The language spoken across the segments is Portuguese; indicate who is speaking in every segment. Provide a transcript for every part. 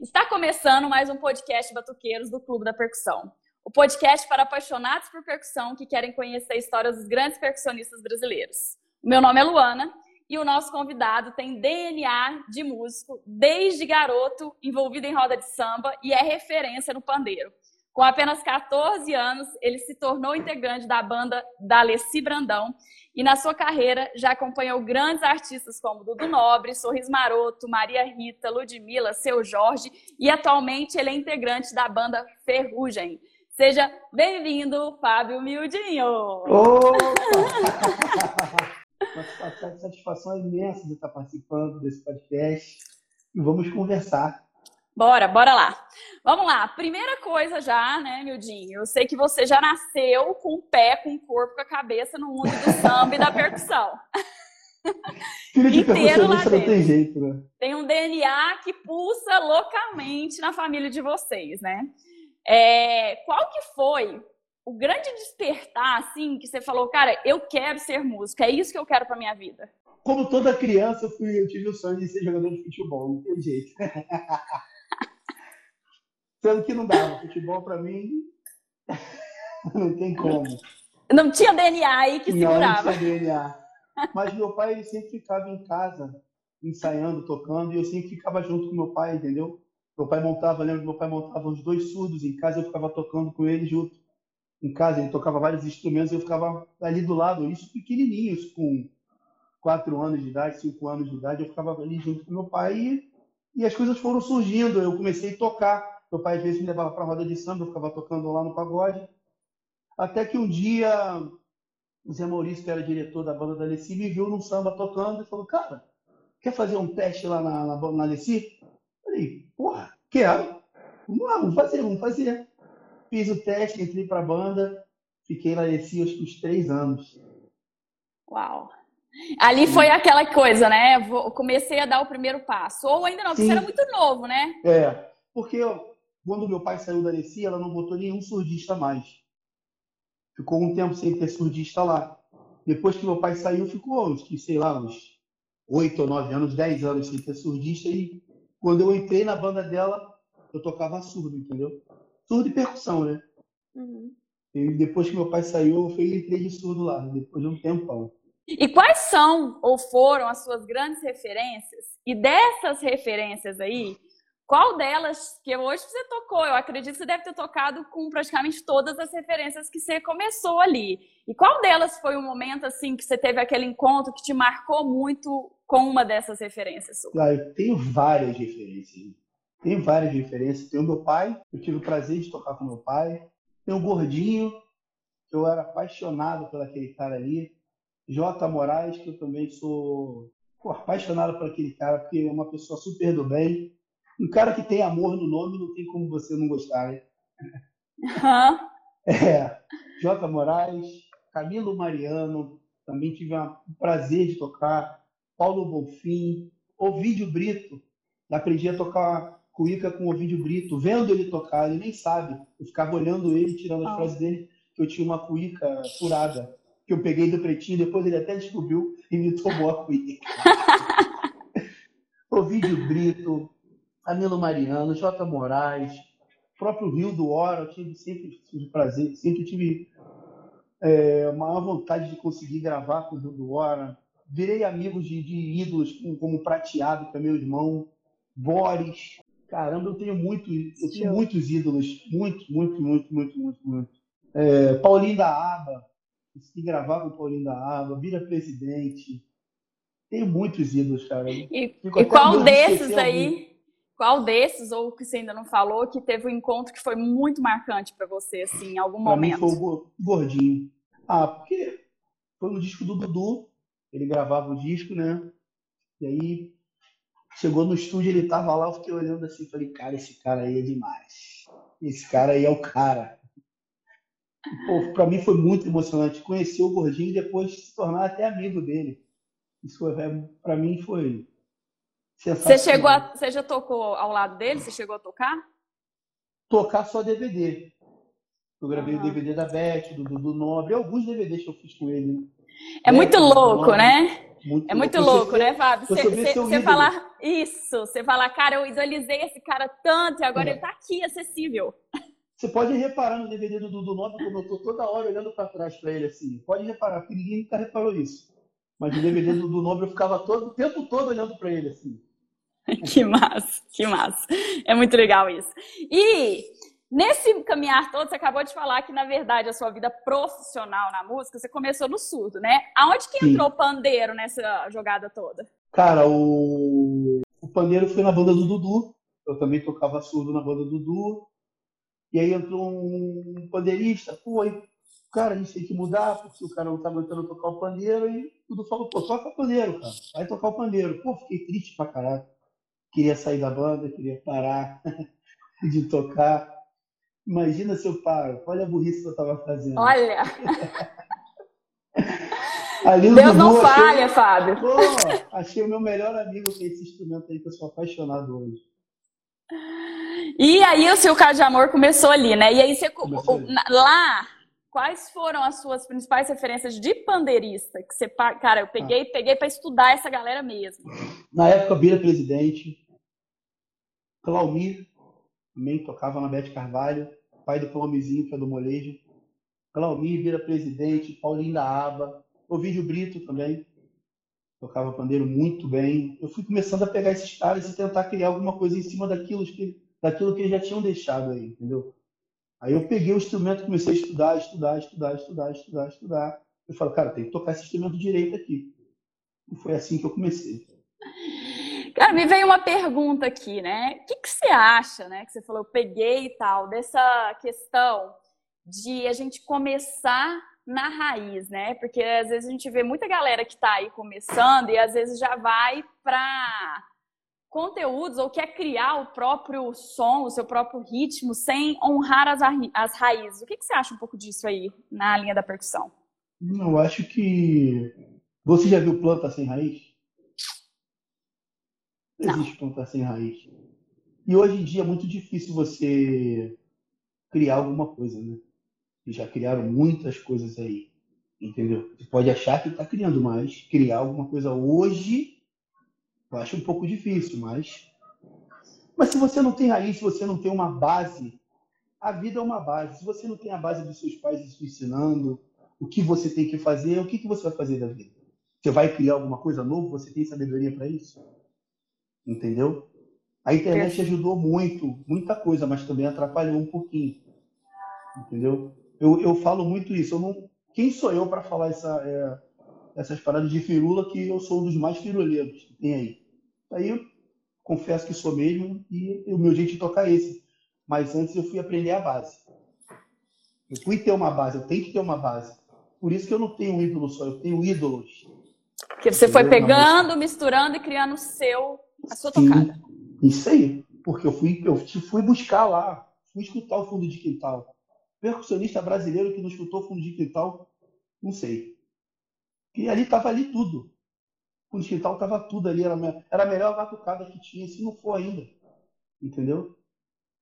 Speaker 1: Está começando mais um podcast Batuqueiros do Clube da Percussão. O podcast para apaixonados por percussão que querem conhecer a história dos grandes percussionistas brasileiros. Meu nome é Luana e o nosso convidado tem DNA de músico desde garoto, envolvido em roda de samba e é referência no pandeiro. Com apenas 14 anos, ele se tornou integrante da banda da Alessi Brandão e na sua carreira já acompanhou grandes artistas como Dudu Nobre, Sorriso Maroto, Maria Rita, Ludmilla, Seu Jorge e atualmente ele é integrante da banda Ferrugem. Seja bem-vindo, Fábio Mildinho!
Speaker 2: Opa! Satisfação imensa de estar participando desse podcast e vamos conversar
Speaker 1: Bora, bora lá. Vamos lá. Primeira coisa já, né, Mildinho? Eu sei que você já nasceu com o pé, com o corpo, com a cabeça no mundo do samba e da percussão.
Speaker 2: Inteiro lá dentro. tem jeito, né?
Speaker 1: Tem um DNA que pulsa localmente na família de vocês, né? É, qual que foi o grande despertar, assim, que você falou, cara, eu quero ser músico, é isso que eu quero pra minha vida?
Speaker 2: Como toda criança, eu, fui, eu tive o sonho de ser jogador de futebol, não tem jeito. Sendo que não dava. Futebol, para mim, não tem como.
Speaker 1: Não tinha DNA aí que segurava.
Speaker 2: Não, tinha DNA. Mas meu pai, ele sempre ficava em casa, ensaiando, tocando, e eu sempre ficava junto com meu pai, entendeu? Meu pai montava, lembro que meu pai montava os dois surdos em casa, eu ficava tocando com ele junto. Em casa, ele tocava vários instrumentos, eu ficava ali do lado, isso pequenininhos, com quatro anos de idade, cinco anos de idade, eu ficava ali junto com meu pai e, e as coisas foram surgindo. Eu comecei a tocar. Meu pai às vezes me levava para a roda de samba, eu ficava tocando lá no pagode. Até que um dia o Zé Maurício, que era diretor da banda da Alessi, me viu no samba tocando e falou: Cara, quer fazer um teste lá na, na, na Alessi? Falei: Porra, quero. Vamos lá, vamos fazer, vamos fazer. Fiz o teste, entrei para a banda, fiquei na Alessi acho que uns três anos.
Speaker 1: Uau! Ali foi aquela coisa, né? Comecei a dar o primeiro passo. Ou ainda não, porque você era muito novo, né?
Speaker 2: É, porque quando meu pai saiu da Alessia, ela não botou nenhum surdista mais. Ficou um tempo sem ter surdista lá. Depois que meu pai saiu, ficou, uns, sei lá, uns oito ou nove anos, dez anos sem ter surdista. E quando eu entrei na banda dela, eu tocava surdo, entendeu? Surdo e percussão, né? Uhum. E depois que meu pai saiu, eu fui, entrei de surdo lá, depois de um tempão.
Speaker 1: E quais são ou foram as suas grandes referências? E dessas referências aí, qual delas que hoje você tocou? Eu acredito que você deve ter tocado com praticamente todas as referências que você começou ali. E qual delas foi o momento assim que você teve aquele encontro que te marcou muito com uma dessas referências?
Speaker 2: Ah, eu tenho várias referências. Tenho várias referências. Tenho meu pai, eu tive o prazer de tocar com meu pai. Tem o Gordinho, que eu era apaixonado por aquele cara ali. J. Moraes, que eu também sou pô, apaixonado por aquele cara, porque é uma pessoa super do bem um cara que tem amor no nome, não tem como você não gostar, né? Uhum. É. J. Moraes, Camilo Mariano, também tive o prazer de tocar. Paulo Bonfim, Ovidio Brito. Aprendi a tocar cuíca com o Ovidio Brito, vendo ele tocar, ele nem sabe. Eu ficava olhando ele, tirando as oh. frases dele, que eu tinha uma cuíca furada, que eu peguei do pretinho, depois ele até descobriu e me tomou a cuíca. Ovidio Brito, Camilo Mariano, J. Moraes, próprio Rio do Hora, eu tive, sempre tive prazer, sempre tive é, maior vontade de conseguir gravar com o Rio do Hora. Virei amigo de, de ídolos como Prateado, que é meu irmão, Boris. Caramba, eu tenho muito, eu tenho muitos ídolos, muito, muito, muito, muito, muito, muito. É, Paulinho da Aba, consegui gravar com o Paulinho da Aba, vira presidente. Tenho muitos ídolos, cara.
Speaker 1: E, e qual desses aí? Qual desses, ou que você ainda não falou, que teve um encontro que foi muito marcante para você, assim, em algum pra momento?
Speaker 2: Mim foi o Gordinho. Ah, porque foi no disco do Dudu, ele gravava o disco, né? E aí chegou no estúdio, ele tava lá, eu fiquei olhando assim, falei, cara, esse cara aí é demais. Esse cara aí é o cara. Pô, pra mim foi muito emocionante conhecer o Gordinho e depois se tornar até amigo dele. Isso foi, pra mim foi
Speaker 1: você chegou a, você já tocou ao lado dele? Você chegou a tocar?
Speaker 2: Tocar só DVD. Eu gravei o DVD da Beth, do Dudu Nobre, alguns DVDs que eu fiz com ele.
Speaker 1: É muito louco, né? Muito é muito louco, louco né, Fábio? Você, falar, Isso, você fala, cara, eu idolizei esse cara tanto e agora é. ele tá aqui, acessível.
Speaker 2: Você pode reparar no DVD do Dudu Nobre, como eu tô toda hora olhando para trás para ele assim. Pode reparar, porque ninguém nunca reparou isso. Mas no DVD do Dudu Nobre eu ficava todo, o tempo todo olhando para ele assim.
Speaker 1: Que massa, que massa. É muito legal isso. E nesse caminhar todo, você acabou de falar que, na verdade, a sua vida profissional na música, você começou no surdo, né? Aonde que entrou o pandeiro nessa jogada toda?
Speaker 2: Cara, o, o pandeiro foi na banda do Dudu. Eu também tocava surdo na banda do Dudu. E aí entrou um pandeirista, pô, aí, cara, a gente tem que mudar, porque o cara não tá aguentando tocar o pandeiro, e tudo falou, pô, toca o pandeiro, cara, vai tocar o pandeiro. Pô, fiquei triste pra caralho queria sair da banda, queria parar de tocar. Imagina se eu paro. Olha a burrice que eu estava fazendo.
Speaker 1: Olha! Deus não falha, achei... Fábio.
Speaker 2: Pô, achei o meu melhor amigo com esse instrumento aí que eu sou apaixonado hoje.
Speaker 1: E aí o seu caso de amor começou ali, né? E aí você lá quais foram as suas principais referências de pandeirista? Que você, cara, eu peguei, ah. peguei para estudar essa galera mesmo.
Speaker 2: Na época, Bira Presidente, Claumir, também tocava na Bete Carvalho, pai do Claumizinho, que é do molejo. Claumir, Bira Presidente, Paulinho da Aba, Ovidio Brito também, tocava pandeiro muito bem. Eu fui começando a pegar esses caras e tentar criar alguma coisa em cima daquilo que, daquilo que eles já tinham deixado aí, entendeu? Aí eu peguei o instrumento, comecei a estudar, estudar, estudar, estudar, estudar, estudar. Eu falo, cara, tem que tocar esse instrumento direito aqui. E foi assim que eu comecei.
Speaker 1: Cara, me veio uma pergunta aqui, né? O que, que você acha, né? Que você falou, eu peguei e tal, dessa questão de a gente começar na raiz, né? Porque às vezes a gente vê muita galera que está aí começando e às vezes já vai para conteúdos ou quer criar o próprio som, o seu próprio ritmo, sem honrar as, as raízes. O que, que você acha um pouco disso aí na linha da percussão?
Speaker 2: Eu acho que. Você já viu planta sem raiz? Não existe planta sem raiz. E hoje em dia é muito difícil você criar alguma coisa, né? E já criaram muitas coisas aí, entendeu? Você pode achar que está criando, mas criar alguma coisa hoje eu acho um pouco difícil, mas. Mas se você não tem raiz, se você não tem uma base, a vida é uma base. Se você não tem a base dos seus pais te ensinando o que você tem que fazer, o que, que você vai fazer da vida? Você vai criar alguma coisa nova? Você tem sabedoria para isso? Entendeu? A internet ajudou muito, muita coisa, mas também atrapalhou um pouquinho. Entendeu? Eu, eu falo muito isso. Eu não, quem sou eu para falar essa, é, essas paradas de firula que eu sou um dos mais firuleiros que tem aí? Aí eu confesso que sou mesmo e o meu jeito de tocar é esse. Mas antes eu fui aprender a base. Eu fui ter uma base, eu tenho que ter uma base. Por isso que eu não tenho um ídolo só, eu tenho ídolos.
Speaker 1: Porque você foi pegando, misturando e criando o seu, a sua tocada.
Speaker 2: Isso aí. Porque eu fui, eu fui buscar lá, fui escutar o fundo de quintal. Percussionista brasileiro que não escutou o fundo de quintal, não sei. E ali estava ali tudo o digital tava tudo ali, era, era a melhor batucada que tinha, se não for ainda. Entendeu?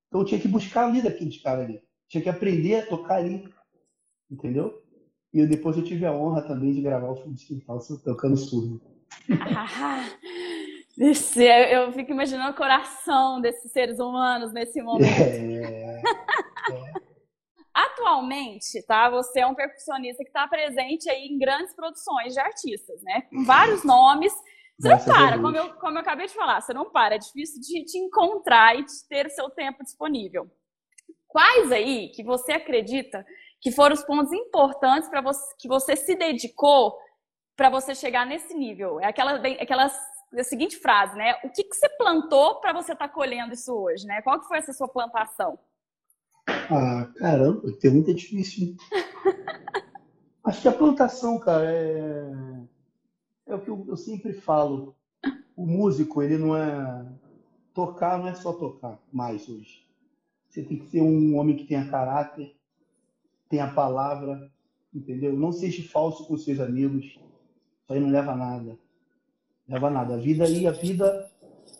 Speaker 2: Então eu tinha que buscar ali daqueles caras ali. Tinha que aprender a tocar ali. Entendeu? E eu, depois eu tive a honra também de gravar o fundo de quintal tocando surdo.
Speaker 1: Esse, eu fico imaginando o coração desses seres humanos nesse momento. É, é. Atualmente, tá? Você é um percussionista que está presente aí em grandes produções de artistas, né? Com vários nomes. Você não para, como eu, como eu acabei de falar, você não para. É difícil de te encontrar e de ter o seu tempo disponível. Quais aí que você acredita que foram os pontos importantes para você que você se dedicou para você chegar nesse nível? É aquela, aquela a seguinte frase, né? O que, que você plantou para você estar tá colhendo isso hoje, né? Qual que foi essa sua plantação?
Speaker 2: Ah, caramba, pergunta é difícil. Acho que a plantação, cara, é, é o que eu, eu sempre falo. O músico, ele não é. Tocar não é só tocar mais hoje. Você tem que ser um homem que tenha caráter, tenha palavra, entendeu? Não seja falso com seus amigos. Isso aí não leva a nada. Leva nada. A vida aí, a vida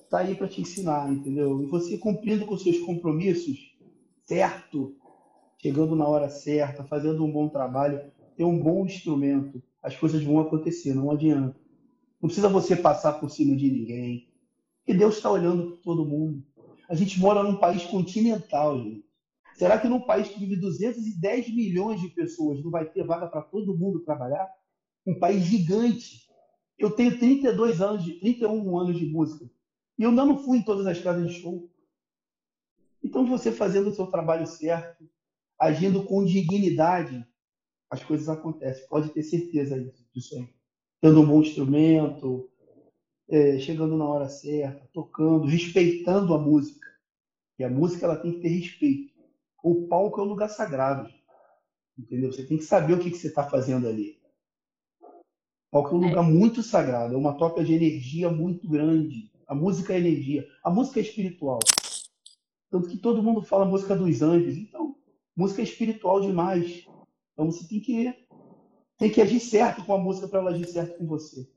Speaker 2: tá aí para te ensinar, entendeu? E você cumprindo com seus compromissos, certo, chegando na hora certa, fazendo um bom trabalho, ter um bom instrumento, as coisas vão acontecer, não adianta. Não precisa você passar por cima de ninguém. Que Deus está olhando para todo mundo. A gente mora num país continental, gente. Será que num país que vive 210 milhões de pessoas não vai ter vaga para todo mundo trabalhar? Um país gigante. Eu tenho 32 anos, de, 31 anos de música. E eu não fui em todas as casas de show. Então, você fazendo o seu trabalho certo, agindo com dignidade, as coisas acontecem. Pode ter certeza disso aí. Tendo um bom instrumento, é, chegando na hora certa, tocando, respeitando a música. E a música ela tem que ter respeito. O palco é um lugar sagrado. Entendeu? Você tem que saber o que, que você está fazendo ali. Palco é um lugar muito sagrado, é uma troca de energia muito grande. A música é energia. A música é espiritual. Tanto que todo mundo fala música dos anjos. Então, música é espiritual demais. Então você tem que, tem que agir certo com a música para ela agir certo com você.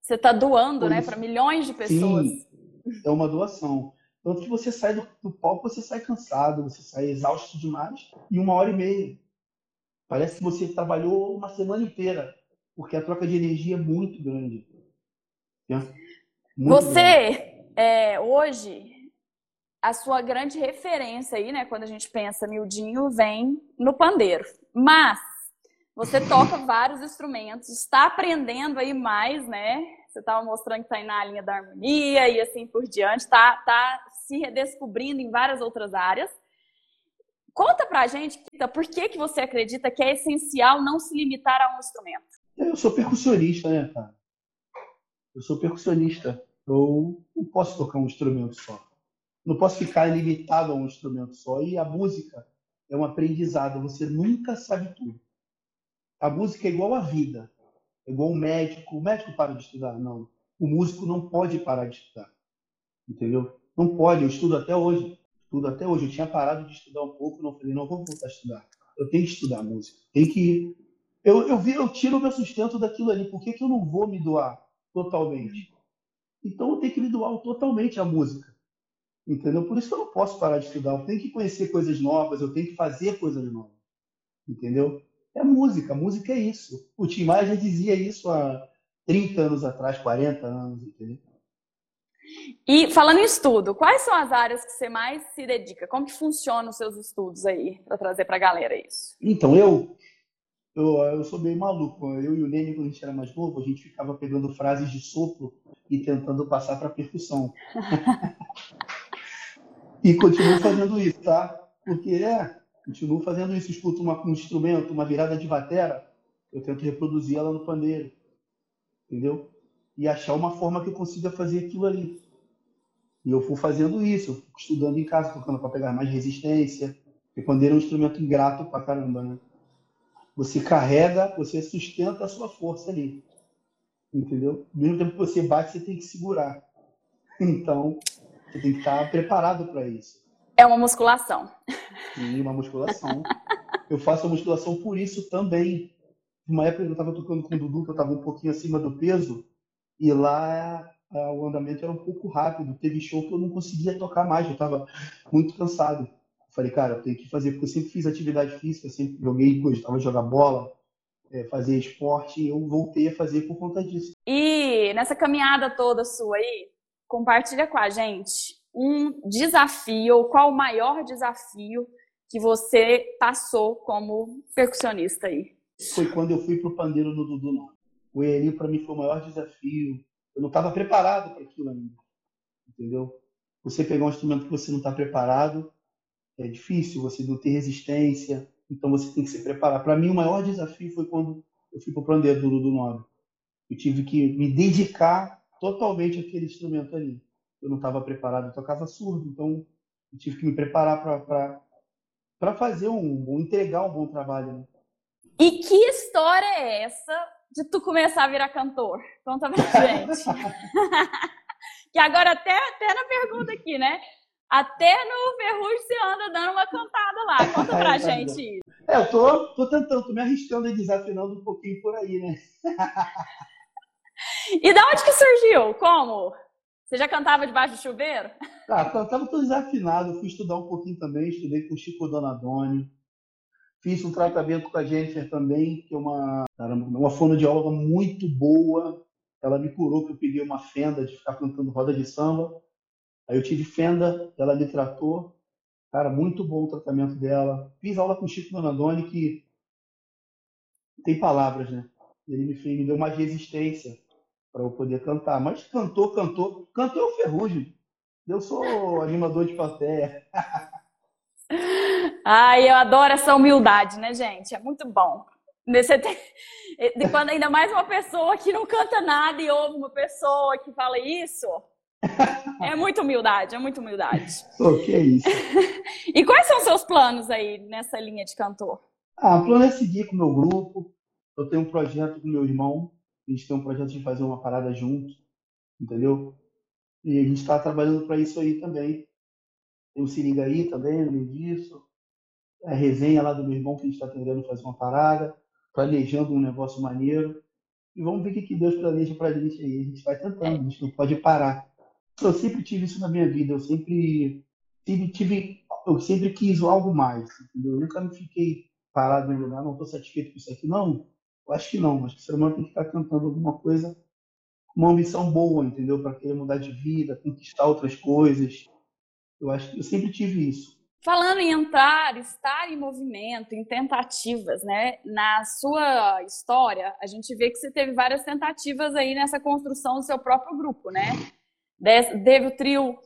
Speaker 1: Você está doando, né, para milhões de pessoas.
Speaker 2: Sim, é uma doação. Tanto que você sai do, do palco, você sai cansado, você sai exausto demais em uma hora e meia. Parece que você trabalhou uma semana inteira, porque a troca de energia é muito grande.
Speaker 1: Muito você, grande. É, hoje, a sua grande referência aí, né, quando a gente pensa miudinho, vem no pandeiro. Mas você toca vários instrumentos, está aprendendo aí mais, né? Você estava mostrando que está aí na linha da harmonia e assim por diante, está tá se redescobrindo em várias outras áreas. Conta pra gente, Kita, por que, que você acredita que é essencial não se limitar a um instrumento?
Speaker 2: Eu sou percussionista, né, cara? Eu sou percussionista. Eu não posso tocar um instrumento só não posso ficar limitado a um instrumento só. E a música é um aprendizado, você nunca sabe tudo. A música é igual à vida, é igual um médico. O médico para de estudar? Não. O músico não pode parar de estudar. Entendeu? Não pode. Eu estudo até hoje. Estudo até hoje. Eu tinha parado de estudar um pouco, não falei, não vou voltar a estudar. Eu tenho que estudar música. Tem que. Eu, eu, vi, eu tiro o meu sustento daquilo ali. Por que, que eu não vou me doar totalmente? Então eu tenho que me doar totalmente à música. Entendeu? Por isso que eu não posso parar de estudar. Eu tenho que conhecer coisas novas, eu tenho que fazer coisas novas. Entendeu? É música, música é isso. O Tim Maia já dizia isso há 30 anos atrás, 40 anos, entendeu?
Speaker 1: E falando em estudo, quais são as áreas que você mais se dedica? Como que funcionam os seus estudos aí, para trazer para a galera isso?
Speaker 2: Então, eu, eu, eu sou bem maluco. Eu e o Nene, quando a gente era mais novo, a gente ficava pegando frases de sopro e tentando passar para percussão. E continuo fazendo isso, tá? Porque é, continuo fazendo isso. Escuto uma, um instrumento, uma virada de batera, eu tento reproduzir ela no pandeiro. Entendeu? E achar uma forma que eu consiga fazer aquilo ali. E eu fui fazendo isso, eu fui estudando em casa, tocando para pegar mais resistência. Porque pandeiro é um instrumento ingrato pra caramba, né? Você carrega, você sustenta a sua força ali. Entendeu? Mesmo tempo que você bate, você tem que segurar. Então, você tem que estar preparado para isso.
Speaker 1: É uma musculação.
Speaker 2: Sim, uma musculação. eu faço a musculação por isso também. Uma época eu estava tocando com o Dudu, que eu estava um pouquinho acima do peso, e lá o andamento era um pouco rápido. Teve show que eu não conseguia tocar mais, eu estava muito cansado. Falei, cara, eu tenho que fazer, porque eu sempre fiz atividade física, sempre joguei, gostava de jogar bola, é, fazer esporte, e eu voltei a fazer por conta disso.
Speaker 1: E nessa caminhada toda sua aí, compartilha com a gente um desafio, ou qual o maior desafio que você passou como percussionista aí?
Speaker 2: Foi quando eu fui pro pandeiro no Dudu Norte. O Eli para mim foi o maior desafio. Eu não estava preparado para aquilo ainda. Entendeu? Você pegar um instrumento que você não está preparado é difícil, você não tem resistência, então você tem que se preparar. Para mim, o maior desafio foi quando eu fui pro pandeiro do Dudu Nobre. Eu tive que me dedicar totalmente aquele instrumento ali. Eu não estava preparado, eu tocava surdo, então eu tive que me preparar para fazer um, um, entregar um bom trabalho. Né?
Speaker 1: E que história é essa de tu começar a virar cantor? Conta pra gente. que agora até, até na pergunta aqui, né? Até no Ferrugem você anda dando uma cantada lá. Conta pra é, gente.
Speaker 2: É, eu tô, tô tentando, tô me arriscando e desafinando um pouquinho por aí, né?
Speaker 1: E da onde que surgiu? Como? Você já cantava debaixo do chuveiro?
Speaker 2: Ah, cantava todo desafinado. Fui estudar um pouquinho também, estudei com o Chico Donadoni. Fiz um tratamento com a Jennifer também, que é uma, uma fonoaudióloga muito boa. ela me curou que eu peguei uma fenda de ficar cantando roda de samba. Aí eu tive fenda, ela me tratou. Cara, muito bom o tratamento dela. Fiz aula com o Chico Donadoni, que tem palavras, né? Ele me, fez, me deu mais resistência para eu poder cantar. Mas cantou, cantou. Cantou o ferrugem. Eu sou animador de plateia.
Speaker 1: Ai, eu adoro essa humildade, né, gente? É muito bom. Você tem... Quando ainda mais uma pessoa que não canta nada e ouve uma pessoa que fala isso, é muita humildade, é muita humildade.
Speaker 2: O que é isso?
Speaker 1: e quais são os seus planos aí nessa linha de cantor?
Speaker 2: Ah, o plano é seguir com o meu grupo. Eu tenho um projeto com meu irmão. A gente tem um projeto de fazer uma parada junto, entendeu? E a gente está trabalhando para isso aí também. Tem o Se Liga Aí também, além disso. A resenha lá do meu irmão que a gente está tentando fazer uma parada, planejando um negócio maneiro. E vamos ver o que Deus planeja para a gente aí. A gente vai tentando, a gente não pode parar. Eu sempre tive isso na minha vida. Eu sempre tive, tive eu sempre quis algo mais, entendeu? Eu nunca me fiquei parado no lugar, não estou satisfeito com isso aqui. Não, eu acho que não. Acho que o ser humano tem que estar cantando alguma coisa, uma ambição boa, entendeu? Para querer mudar de vida, conquistar outras coisas. Eu acho que eu sempre tive isso.
Speaker 1: Falando em entrar, estar em movimento, em tentativas, né? Na sua história, a gente vê que você teve várias tentativas aí nessa construção do seu próprio grupo, né? Teve o trio,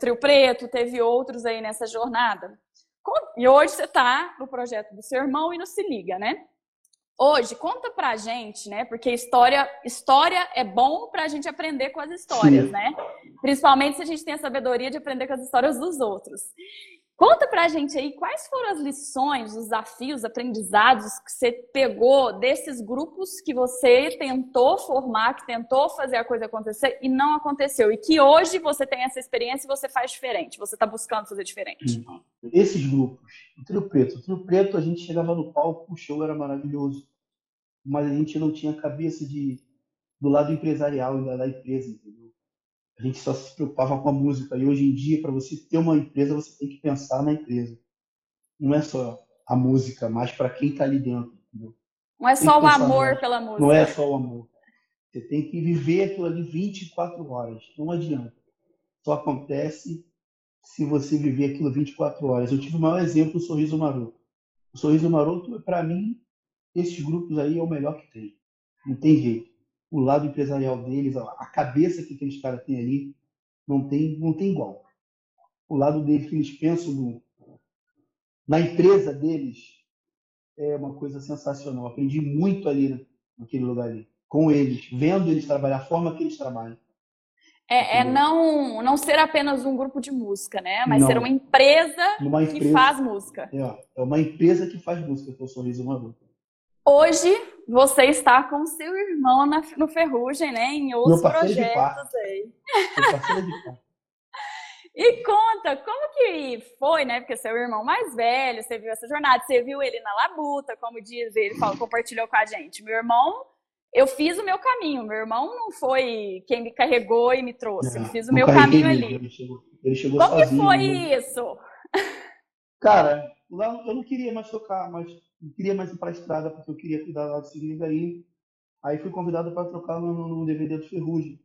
Speaker 1: trio preto, teve outros aí nessa jornada. E hoje você está no projeto do seu irmão e no Se Liga, né? Hoje, conta pra gente, né? Porque história, história é bom pra gente aprender com as histórias, Sim. né? Principalmente se a gente tem a sabedoria de aprender com as histórias dos outros. Conta pra gente aí quais foram as lições, os desafios, aprendizados que você pegou desses grupos que você tentou formar, que tentou fazer a coisa acontecer e não aconteceu. E que hoje você tem essa experiência e você faz diferente, você está buscando fazer diferente.
Speaker 2: Esses grupos, o Trio Preto. O Trio Preto, a gente chegava no palco, o show era maravilhoso, mas a gente não tinha cabeça de, do lado empresarial da empresa, entendeu? A gente só se preocupava com a música. E hoje em dia, para você ter uma empresa, você tem que pensar na empresa. Não é só a música, mas para quem está ali dentro. Entendeu?
Speaker 1: Não é só o amor pela música.
Speaker 2: Não é só o amor. Você tem que viver aquilo ali 24 horas. Não adianta. Só acontece se você viver aquilo 24 horas. Eu tive o maior exemplo, o Sorriso Maroto. O Sorriso Maroto, para mim, esses grupos aí é o melhor que tem. Não tem jeito o lado empresarial deles, a cabeça que aqueles caras têm ali, não tem, não tem igual. O lado deles que eles pensam no, na empresa deles é uma coisa sensacional. Aprendi muito ali naquele lugar ali, com eles, vendo eles trabalhar, a forma que eles trabalham.
Speaker 1: É, é não, não ser apenas um grupo de música, né? Mas não. ser uma empresa, uma empresa, que faz música.
Speaker 2: É, é uma empresa que faz música, que é o Sorriso Maroto.
Speaker 1: Hoje você está com seu irmão na, no Ferrugem, né? Em outros projetos aí. e conta, como que foi, né? Porque seu irmão mais velho, você viu essa jornada, você viu ele na labuta, como diz ele, falou, compartilhou com a gente. Meu irmão, eu fiz o meu caminho. Meu irmão não foi quem me carregou e me trouxe. eu fiz o meu caminho ali.
Speaker 2: Ele chegou, ele chegou
Speaker 1: como
Speaker 2: sozinho.
Speaker 1: Como que foi né? isso?
Speaker 2: Cara, eu não queria mais tocar, mas não queria mais ir para a estrada porque eu queria cuidar lá do Sigrid aí. Aí fui convidado para trocar no, no, DVD do Ferrugem.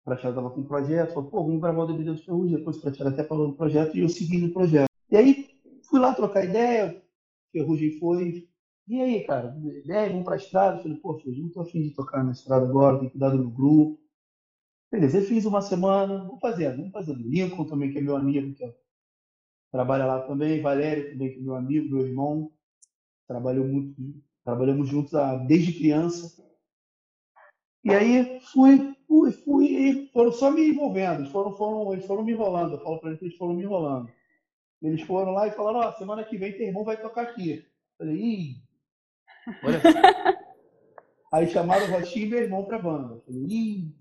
Speaker 2: O Prateado estava com um projeto, falou, pô, vamos gravar o DVD do Ferrugem. Depois o Prateado até falou no projeto e eu segui no projeto. E aí fui lá trocar ideia, Ferrugem foi. E aí, cara, ideia, vamos para a estrada? Eu falei, pô, Ferrugem, não tô afim de tocar na estrada agora, tenho cuidar do grupo. Beleza, eu fiz uma semana, vou fazer, vamos fazer. Lincoln também, que é meu amigo, que trabalha lá também, Valério também, que é meu amigo, meu irmão trabalhou muito, trabalhamos juntos desde criança. E aí fui, fui, fui, e foram só me envolvendo, eles foram, foram, eles foram me enrolando, eu falo para eles que eles foram me enrolando. Eles foram lá e falaram, ó, oh, semana que vem teu irmão vai tocar aqui. Eu falei, ih, olha. aí chamaram o Roxinho e meu irmão pra banda. Eu falei, ih.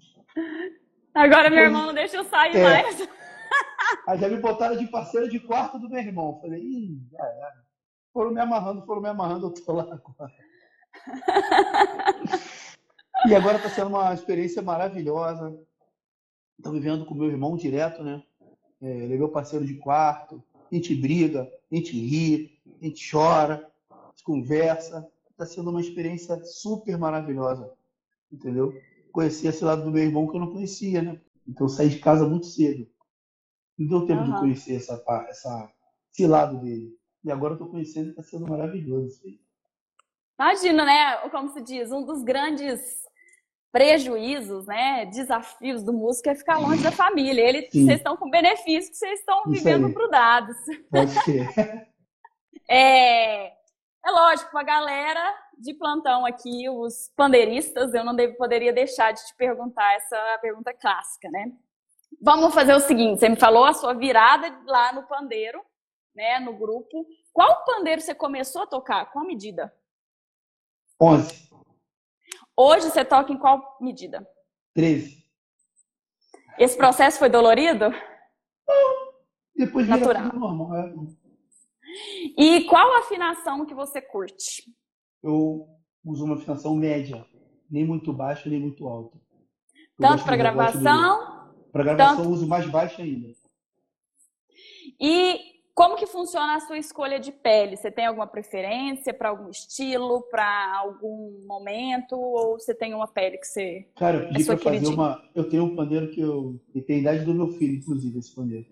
Speaker 1: Agora meu irmão não deixa eu sair é. mais.
Speaker 2: Aí já me botaram de parceiro de quarto do meu irmão. Eu falei, ih, já era foram me amarrando, foram me amarrando, eu tô lá agora. e agora está sendo uma experiência maravilhosa. Estou vivendo com meu irmão direto, né? É, ele é meu parceiro de quarto. A gente briga, a gente ri, a gente chora, a gente conversa. Está sendo uma experiência super maravilhosa, entendeu? conhecer esse lado do meu irmão que eu não conhecia, né? Então eu saí de casa muito cedo. Não deu tempo uhum. de conhecer essa, essa, esse lado dele. E agora eu tô conhecendo e está sendo maravilhoso isso aí.
Speaker 1: Imagina, né? Como se diz, um dos grandes prejuízos, né, desafios do músico é ficar longe da família. Ele, vocês estão com benefícios que vocês estão vivendo grudados.
Speaker 2: Pode ser.
Speaker 1: é, é lógico, a galera de plantão aqui, os pandeiristas, eu não devo, poderia deixar de te perguntar essa pergunta clássica, né? Vamos fazer o seguinte, você me falou a sua virada lá no pandeiro, né, no grupo. Qual pandeiro você começou a tocar? Qual medida?
Speaker 2: 11.
Speaker 1: Hoje você toca em qual medida?
Speaker 2: 13.
Speaker 1: Esse processo foi dolorido?
Speaker 2: Não. Depois Natural. normal. É.
Speaker 1: E qual afinação que você curte?
Speaker 2: Eu uso uma afinação média, nem muito baixa nem muito alta.
Speaker 1: Eu tanto para gravação?
Speaker 2: Para gravação tanto... eu uso mais baixa ainda.
Speaker 1: E como que funciona a sua escolha de pele? Você tem alguma preferência para algum estilo, para algum momento, ou você tem uma pele que você
Speaker 2: Cara, eu pedi é para fazer uma. Eu tenho um pandeiro que eu que tem a idade do meu filho, inclusive esse pandeiro.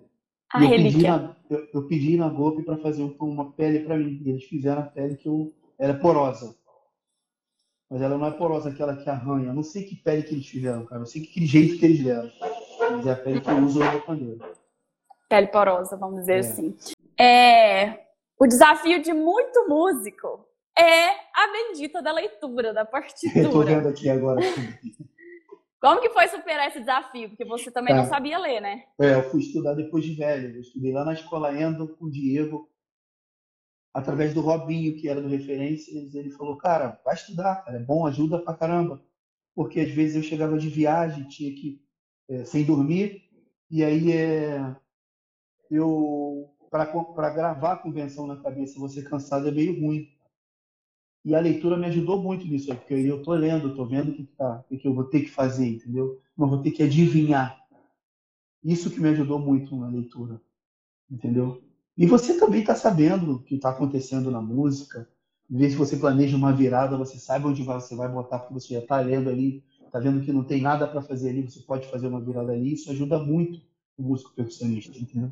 Speaker 1: A eu relíquia. Pedi
Speaker 2: na, eu, eu pedi na Golpe para fazer uma pele para mim. E eles fizeram a pele que eu era porosa. Mas ela não é porosa aquela que arranha. Eu não sei que pele que eles fizeram, cara. Eu sei que jeito que eles deram. Mas é a pele que eu uso no meu pandeiro
Speaker 1: pele porosa, vamos dizer é. assim. É, o desafio de muito músico é a bendita da leitura, da partitura.
Speaker 2: Eu tô vendo aqui agora.
Speaker 1: Como que foi superar esse desafio? Porque você também tá. não sabia ler, né?
Speaker 2: É, eu fui estudar depois de velho. Eu estudei lá na escola Endo com o Diego, através do Robinho, que era do Referências. Ele falou, cara, vai estudar, cara, é bom, ajuda pra caramba. Porque às vezes eu chegava de viagem, tinha que, é, sem dormir, e aí é, eu para gravar a convenção na cabeça você cansado é meio ruim. E a leitura me ajudou muito nisso, porque eu estou lendo, estou vendo o que, tá, o que eu vou ter que fazer, entendeu? Não vou ter que adivinhar. Isso que me ajudou muito na leitura, entendeu? E você também está sabendo o que está acontecendo na música. Em vez você planeja uma virada, você sabe onde você vai botar, porque você já está lendo ali, está vendo que não tem nada para fazer ali, você pode fazer uma virada ali. Isso ajuda muito o músico percussionista, entendeu?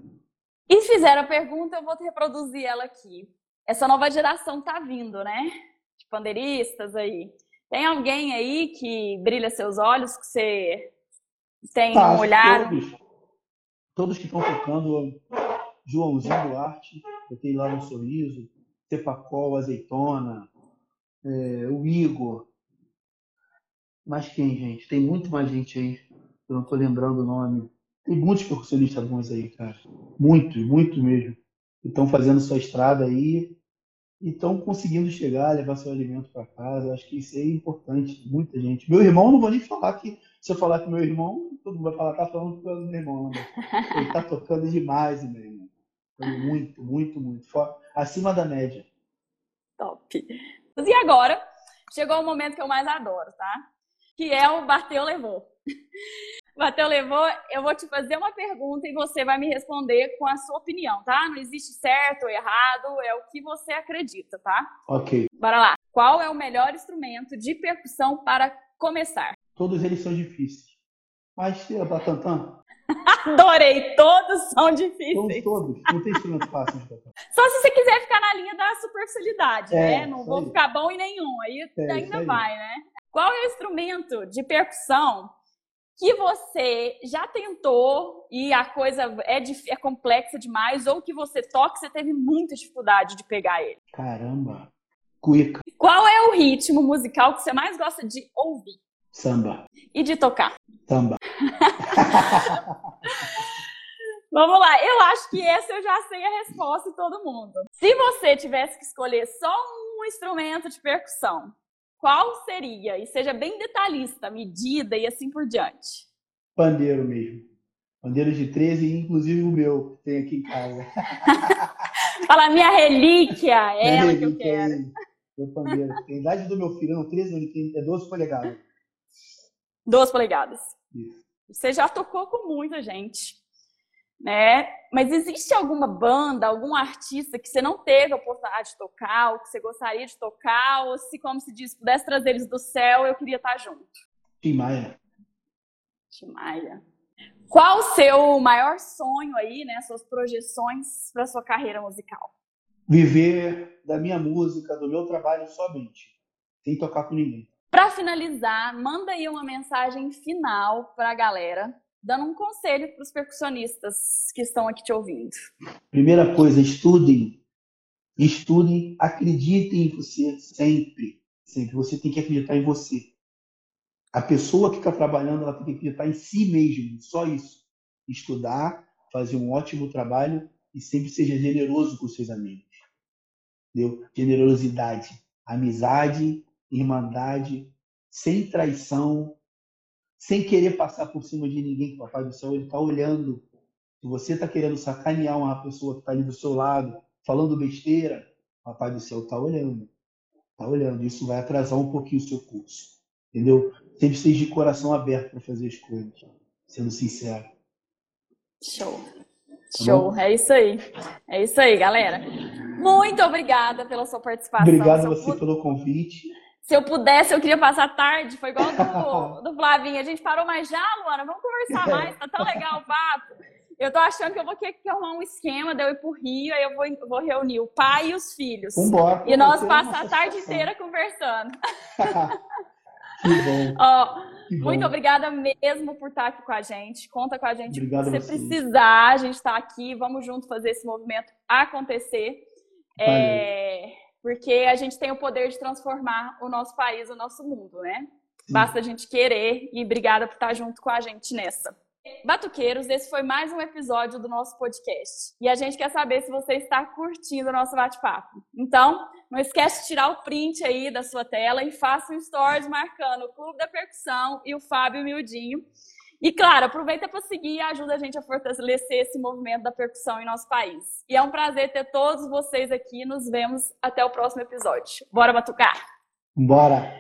Speaker 1: E fizeram a pergunta, eu vou reproduzir ela aqui. Essa nova geração tá vindo, né? De pandeiristas aí. Tem alguém aí que brilha seus olhos, que você tem tá, um olhar?
Speaker 2: Todos, todos que estão tocando, Joãozinho Duarte, eu tenho lá no Sorriso, Cepacol, Azeitona, é, o Igor. Mas quem, gente? Tem muito mais gente aí. Eu não estou lembrando o nome. Tem muitos percussionistas bons aí, cara. Muitos, muito mesmo. Estão fazendo sua estrada aí e estão conseguindo chegar, levar seu alimento para casa. Acho que isso é importante. Muita gente. Meu irmão, não vou nem falar que. Se eu falar que meu irmão, todo mundo vai falar, tá falando do meu irmão. Né? Ele tá tocando demais, meu irmão. Muito, muito, muito. Acima da média.
Speaker 1: Top. E agora, chegou o momento que eu mais adoro, tá? Que é o bateu, levou. Bateu, levou. Eu vou te fazer uma pergunta e você vai me responder com a sua opinião, tá? Não existe certo ou errado, é o que você acredita, tá?
Speaker 2: Ok.
Speaker 1: Bora lá. Qual é o melhor instrumento de percussão para começar?
Speaker 2: Todos eles são difíceis. Mas é batantã.
Speaker 1: Adorei, todos são difíceis.
Speaker 2: Todos, todos. Não tem instrumento fácil de tocar.
Speaker 1: Só se você quiser ficar na linha da superficialidade, é, né? Não vou aí. ficar bom em nenhum. Aí é, ainda vai, né? Qual é o instrumento de percussão que você já tentou e a coisa é, é complexa demais, ou que você toca e você teve muita dificuldade de pegar ele?
Speaker 2: Caramba! Cuica.
Speaker 1: Qual é o ritmo musical que você mais gosta de ouvir?
Speaker 2: Samba.
Speaker 1: E de tocar?
Speaker 2: Samba.
Speaker 1: Vamos lá, eu acho que essa eu já sei a resposta de todo mundo. Se você tivesse que escolher só um instrumento de percussão, qual seria? E seja bem detalhista, medida e assim por diante.
Speaker 2: Pandeiro mesmo. Pandeiro de 13, inclusive o meu, que tem aqui em casa.
Speaker 1: Fala, minha relíquia, é ela que eu quero.
Speaker 2: Aí, meu pandeiro. Tem a idade do meu filho, não, 13, ele tem, é 12 polegadas.
Speaker 1: 12 polegadas.
Speaker 2: Isso.
Speaker 1: Você já tocou com muita gente né? Mas existe alguma banda, algum artista que você não teve a oportunidade de tocar, ou que você gostaria de tocar, ou se, como se diz, pudesse trazer eles do céu, eu queria estar junto?
Speaker 2: Tim Maia.
Speaker 1: Tim Maia. Qual o seu maior sonho aí, né? Suas projeções para sua carreira musical?
Speaker 2: Viver da minha música, do meu trabalho somente, sem tocar com ninguém.
Speaker 1: Para finalizar, manda aí uma mensagem final para a galera, dando um conselho para os percussionistas que estão aqui te ouvindo.
Speaker 2: Primeira coisa, estudem. Estudem, acreditem em você sempre. Sempre. Você tem que acreditar em você. A pessoa que está trabalhando, ela tem que acreditar em si mesmo. Só isso. Estudar, fazer um ótimo trabalho e sempre seja generoso com seus amigos. Entendeu? Generosidade, amizade irmandade, sem traição, sem querer passar por cima de ninguém, que o Papai do Céu ele está olhando. Se você está querendo sacanear uma pessoa que está ali do seu lado, falando besteira, o Papai do Céu está olhando. Está olhando. Isso vai atrasar um pouquinho o seu curso. Entendeu? Sempre esteja de coração aberto para fazer as coisas, sendo sincero.
Speaker 1: Show. Tá Show. É isso aí. É isso aí, galera. Muito obrigada pela sua participação.
Speaker 2: Obrigado a você pelo convite.
Speaker 1: Se eu pudesse, eu queria passar tarde. Foi igual do, do Flavinho. A gente parou, mas já, Luana, vamos conversar mais. Tá tão legal o papo. Eu tô achando que eu vou ter que arrumar um esquema de eu ir pro Rio, aí eu vou, vou reunir o pai e os filhos.
Speaker 2: Vambora,
Speaker 1: e nós passar a tarde inteira conversando.
Speaker 2: que bom.
Speaker 1: Ó, que bom. Muito obrigada mesmo por estar aqui com a gente. Conta com a gente
Speaker 2: Obrigado
Speaker 1: se você precisar. A gente está aqui. Vamos junto fazer esse movimento acontecer. É porque a gente tem o poder de transformar o nosso país, o nosso mundo, né? Sim. Basta a gente querer e obrigada por estar junto com a gente nessa. Batuqueiros, esse foi mais um episódio do nosso podcast. E a gente quer saber se você está curtindo o nosso bate-papo. Então, não esquece de tirar o print aí da sua tela e faça um stories marcando o Clube da Percussão e o Fábio Mildinho. E claro, aproveita para seguir e ajuda a gente a fortalecer esse movimento da percussão em nosso país. E é um prazer ter todos vocês aqui. Nos vemos até o próximo episódio. Bora batucar?
Speaker 2: Bora!